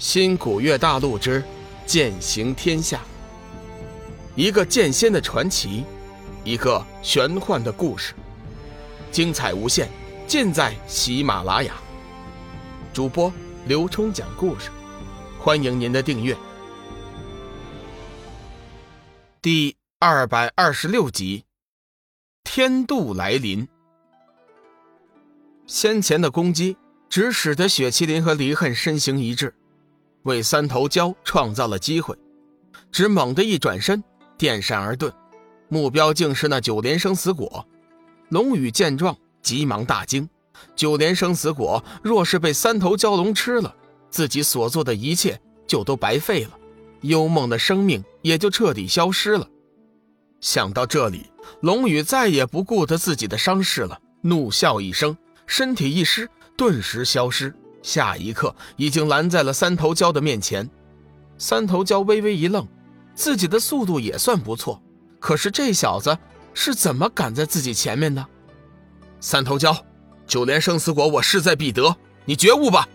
新古月大陆之剑行天下，一个剑仙的传奇，一个玄幻的故事，精彩无限，尽在喜马拉雅。主播刘冲讲故事，欢迎您的订阅。第二百二十六集，天度来临。先前的攻击只使得雪麒麟和离恨身形一滞。为三头蛟创造了机会，只猛地一转身，电闪而遁，目标竟是那九连生死果。龙宇见状，急忙大惊：九连生死果若是被三头蛟龙吃了，自己所做的一切就都白费了，幽梦的生命也就彻底消失了。想到这里，龙宇再也不顾得自己的伤势了，怒笑一声，身体一失，顿时消失。下一刻，已经拦在了三头蛟的面前。三头蛟微微一愣，自己的速度也算不错，可是这小子是怎么赶在自己前面的？三头蛟，九连生死果我势在必得，你觉悟吧！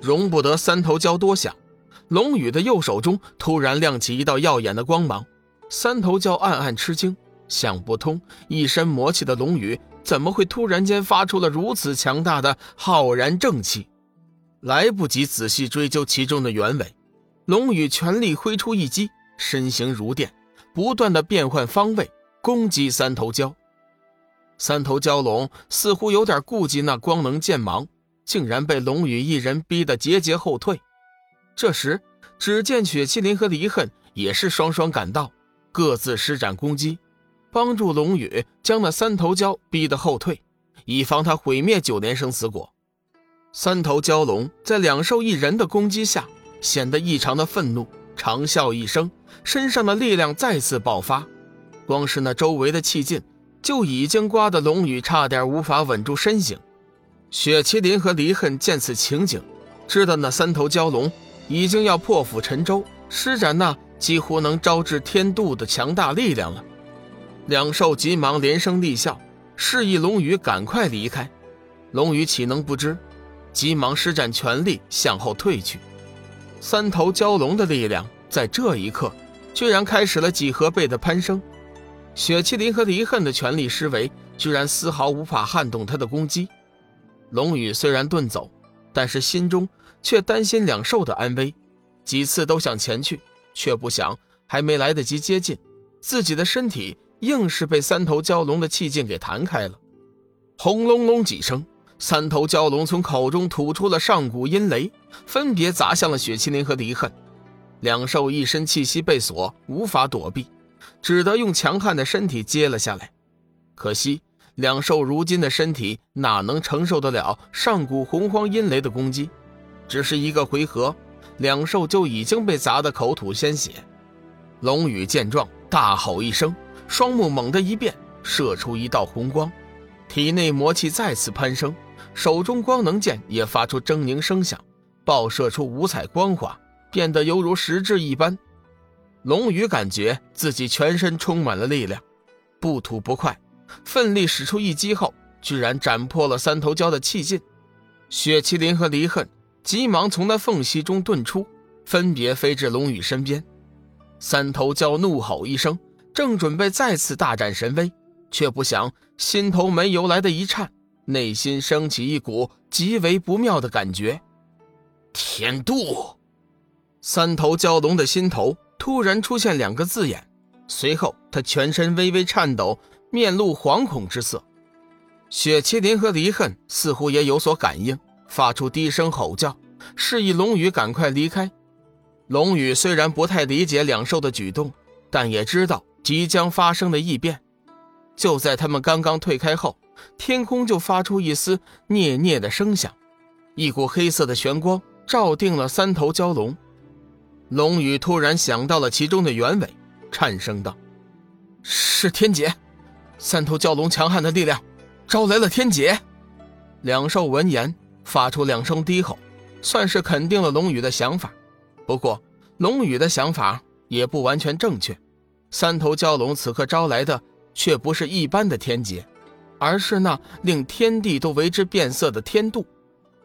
容不得三头蛟多想，龙宇的右手中突然亮起一道耀眼的光芒。三头蛟暗暗吃惊，想不通一身魔气的龙宇怎么会突然间发出了如此强大的浩然正气。来不及仔细追究其中的原委，龙宇全力挥出一击，身形如电，不断的变换方位攻击三头蛟。三头蛟龙似乎有点顾忌那光能剑芒，竟然被龙宇一人逼得节节后退。这时，只见雪麒麟和离恨也是双双赶到，各自施展攻击，帮助龙宇将那三头蛟逼得后退，以防他毁灭九连生死果。三头蛟龙在两兽一人的攻击下，显得异常的愤怒，长啸一声，身上的力量再次爆发。光是那周围的气劲，就已经刮得龙宇差点无法稳住身形。雪麒麟和离恨见此情景，知道那三头蛟龙已经要破釜沉舟，施展那几乎能招致天妒的强大力量了。两兽急忙连声厉笑，示意龙宇赶快离开。龙宇岂能不知？急忙施展全力向后退去，三头蛟龙的力量在这一刻居然开始了几何倍的攀升。雪麒麟和离恨的全力施为，居然丝毫无法撼动他的攻击。龙宇虽然遁走，但是心中却担心两兽的安危，几次都想前去，却不想还没来得及接近，自己的身体硬是被三头蛟龙的气劲给弹开了。轰隆隆几声。三头蛟龙从口中吐出了上古阴雷，分别砸向了雪麒麟和离恨。两兽一身气息被锁，无法躲避，只得用强悍的身体接了下来。可惜，两兽如今的身体哪能承受得了上古洪荒阴雷的攻击？只是一个回合，两兽就已经被砸得口吐鲜血。龙宇见状，大吼一声，双目猛地一变，射出一道红光，体内魔气再次攀升。手中光能剑也发出狰狞声响，爆射出五彩光华，变得犹如实质一般。龙宇感觉自己全身充满了力量，不吐不快，奋力使出一击后，居然斩破了三头蛟的气劲。雪麒麟和离恨急忙从那缝隙中遁出，分别飞至龙宇身边。三头蛟怒吼一声，正准备再次大展神威，却不想心头没由来的一颤。内心升起一股极为不妙的感觉，天度。三头蛟龙的心头突然出现两个字眼，随后他全身微微颤抖，面露惶恐之色。雪麒麟和离恨似乎也有所感应，发出低声吼叫，示意龙宇赶快离开。龙宇虽然不太理解两兽的举动，但也知道即将发生的异变。就在他们刚刚退开后。天空就发出一丝嗫嗫的声响，一股黑色的玄光照定了三头蛟龙。龙宇突然想到了其中的原委，颤声道：“是天劫！三头蛟龙强悍的力量，招来了天劫。”两兽闻言发出两声低吼，算是肯定了龙宇的想法。不过，龙宇的想法也不完全正确。三头蛟龙此刻招来的却不是一般的天劫。而是那令天地都为之变色的天妒。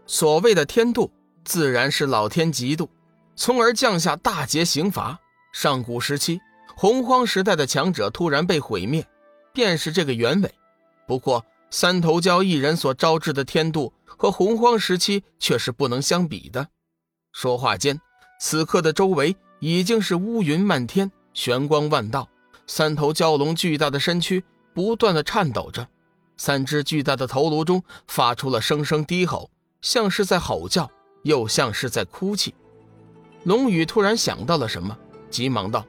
所谓的天妒，自然是老天嫉妒，从而降下大劫刑罚。上古时期，洪荒时代的强者突然被毁灭，便是这个原委。不过，三头蛟一人所招致的天妒和洪荒时期却是不能相比的。说话间，此刻的周围已经是乌云漫天，玄光万道。三头蛟龙巨大的身躯不断的颤抖着，三只巨大的头颅中发出了声声低吼，像是在吼叫，又像是在哭泣。龙宇突然想到了什么。急忙道：“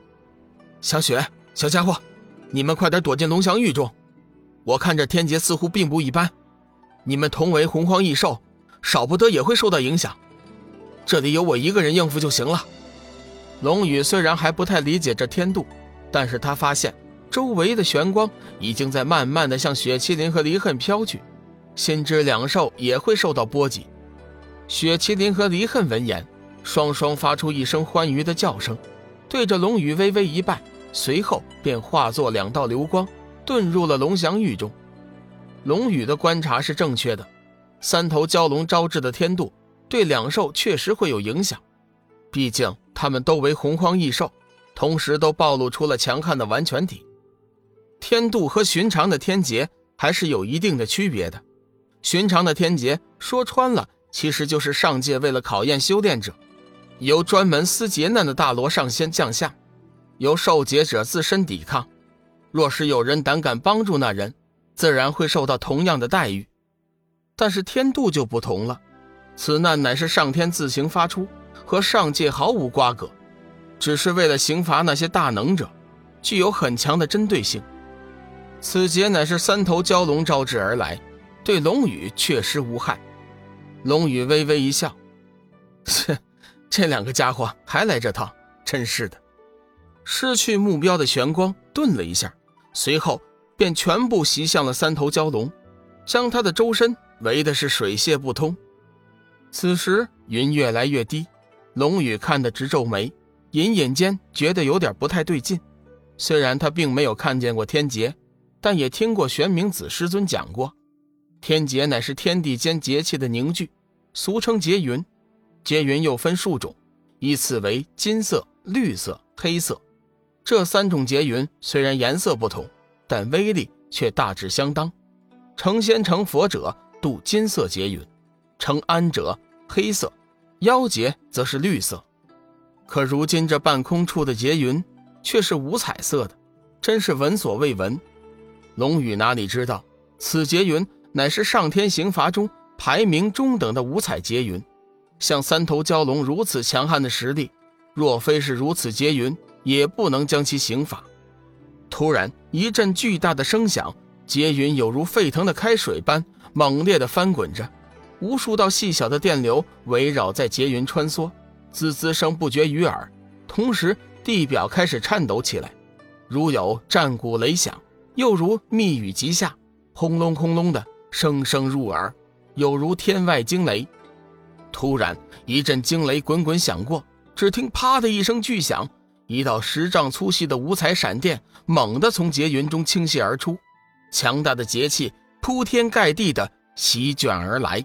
小雪，小家伙，你们快点躲进龙翔域中。我看这天劫似乎并不一般，你们同为洪荒异兽，少不得也会受到影响。这里有我一个人应付就行了。”龙宇虽然还不太理解这天度，但是他发现周围的玄光已经在慢慢的向雪麒麟和离恨飘去，心知两兽也会受到波及。雪麒麟和离恨闻言，双双发出一声欢愉的叫声。对着龙宇微微一拜，随后便化作两道流光，遁入了龙翔域中。龙宇的观察是正确的，三头蛟龙招致的天妒，对两兽确实会有影响。毕竟他们都为洪荒异兽，同时都暴露出了强悍的完全体。天妒和寻常的天劫还是有一定的区别的。寻常的天劫说穿了，其实就是上界为了考验修炼者。由专门思劫难的大罗上仙降下，由受劫者自身抵抗。若是有人胆敢帮助那人，自然会受到同样的待遇。但是天度就不同了，此难乃是上天自行发出，和上界毫无瓜葛，只是为了刑罚那些大能者，具有很强的针对性。此劫乃是三头蛟龙招致而来，对龙宇确实无害。龙宇微微一笑，切。这两个家伙还来这套，真是的！失去目标的玄光顿了一下，随后便全部袭向了三头蛟龙，将他的周身围的是水泄不通。此时云越来越低，龙宇看得直皱眉，隐隐间觉得有点不太对劲。虽然他并没有看见过天劫，但也听过玄冥子师尊讲过，天劫乃是天地间节气的凝聚，俗称劫云。劫云又分数种，依次为金色、绿色、黑色。这三种劫云虽然颜色不同，但威力却大致相当。成仙成佛者渡金色劫云，成安者黑色，妖劫则是绿色。可如今这半空处的劫云却是五彩色的，真是闻所未闻。龙宇哪里知道，此劫云乃是上天刑罚中排名中等的五彩劫云。像三头蛟龙如此强悍的实力，若非是如此劫云，也不能将其刑罚。突然，一阵巨大的声响，劫云有如沸腾的开水般猛烈地翻滚着，无数道细小的电流围绕在劫云穿梭，滋滋声不绝于耳。同时，地表开始颤抖起来，如有战鼓雷响，又如密雨急下，轰隆轰隆的声声入耳，有如天外惊雷。突然，一阵惊雷滚滚响过，只听“啪”的一声巨响，一道十丈粗细的五彩闪电猛地从劫云中倾泻而出，强大的劫气铺天盖地的席卷而来。